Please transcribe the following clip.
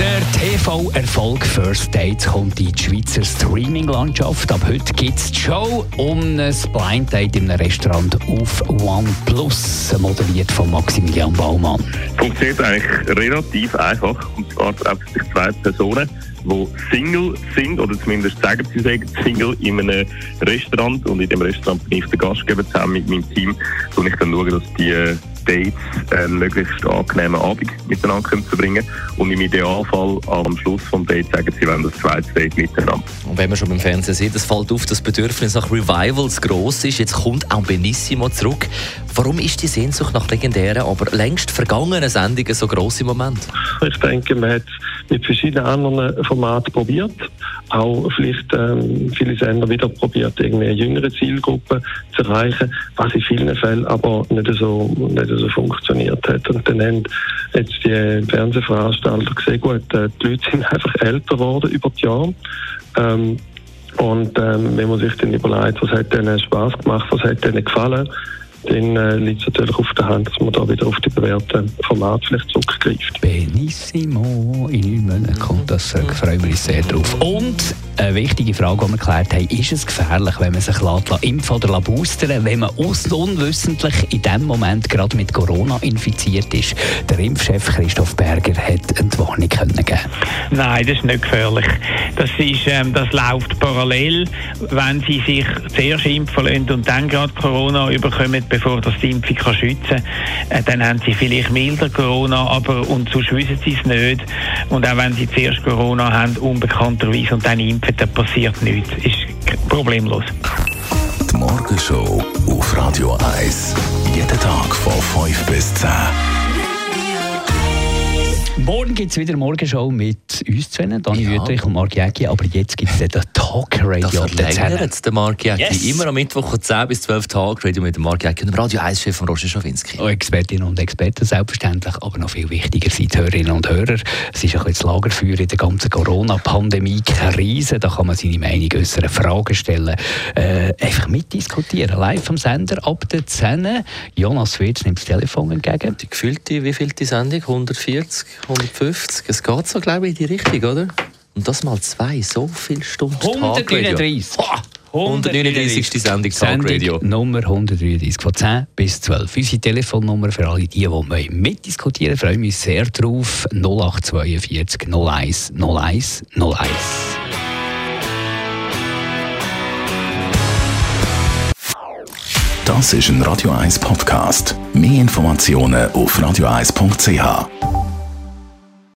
Der TV-Erfolg First Dates kommt in die Schweizer Streaming-Landschaft. Ab heute gibt es die Show um ein Blind Date einem Restaurant auf OnePlus, moderiert von Maximilian Baumann. Funktioniert eigentlich relativ einfach. Und zwar treffen sich zwei Personen, die Single sind, oder zumindest sagen sie sagen Single, in einem Restaurant. Und in dem Restaurant bin ich der Gastgeber zusammen mit meinem Team. Und ich dann schaue, dass die Dates einen möglichst angenehmen Abend miteinander können verbringen Und im Idealfall am Schluss des Dates sagen sie, wenn das zweite Date miteinander. Und wenn man schon beim Fernsehen sieht, es fällt auf, dass das Bedürfnis nach Revivals gross ist. Jetzt kommt auch Benissimo zurück. Warum ist die Sehnsucht nach legendären, aber längst vergangenen Sendungen so gross im Moment? Ich denke, man hat mit verschiedenen anderen Formaten probiert. Auch vielleicht ähm, viele Sender wieder probiert, irgendwie eine jüngere Zielgruppe zu erreichen, was in vielen Fällen aber nicht so, nicht so funktioniert hat. Und dann haben jetzt die Fernsehveranstalter gesehen, gut, äh, die Leute sind einfach älter geworden über die Jahre. Ähm, und ähm, wenn man sich dann überlegt, was hat denen Spaß gemacht, was hat denen gefallen, dann äh, liegt es natürlich auf der Hand, dass man da wieder auf die bewährten Formate vielleicht zurückgreift. Benissimo, in neun Monaten kommt das, äh, freuen wir uns sehr drauf. Und eine wichtige Frage, die wir geklärt haben, ist es gefährlich, wenn man sich lässt, impfen oder boostern wenn man unwissentlich in dem Moment gerade mit Corona infiziert ist? Der Impfchef Christoph Berger hat eine Warnung können geben Nein, das ist nicht gefährlich. Das, ist, ähm, das läuft parallel. Wenn Sie sich zuerst impfen lassen und dann gerade Corona überkommen, bevor das die Impfung kann schützen kann, äh, dann haben Sie vielleicht milder Corona, aber und sonst wissen Sie es nicht. Und auch wenn Sie zuerst Corona haben, unbekannterweise, und dann impfen, dann passiert nichts. Ist problemlos. Die Morgenshow auf Radio 1. Jeden Tag von 5 bis 10. Morgen gibt es wieder Morgenshow mit uns zwei, Dani Ja. Wüttrich und Marc Jäcki, aber jetzt gibt es den Talk Radio Das verlängert der Mark Jäcki. Yes. Immer am Mittwoch von 10 bis 12 Tage Radio mit dem Mark Jäcki und dem Radio 1-Chef von Roger Schawinski. Auch Expertinnen und Experten selbstverständlich, aber noch viel wichtiger sind Hörerinnen und Hörer. Es ist ein das Lagerfeuer in der ganzen Corona-Pandemie-Krise. Da kann man seine Meinung äußern, Fragen stellen, äh, einfach mitdiskutieren. Live am Sender ab der 10. Jonas Wirz nimmt das Telefon entgegen. Die gefühlte, wie viel die Sendung? 140, 150? Es geht so, glaube ich, in die Richtung, oder? Und das mal zwei, so viele Stunden Tagradio. 139. 139. Sendung Tagradio. Sendung Nummer 133 von 10 bis 12. Unsere Telefonnummer für alle, die, die wollen mitdiskutieren freuen wir uns sehr drauf. 0842 01 01 01. Das ist ein Radio 1 Podcast. Mehr Informationen auf radio1.ch.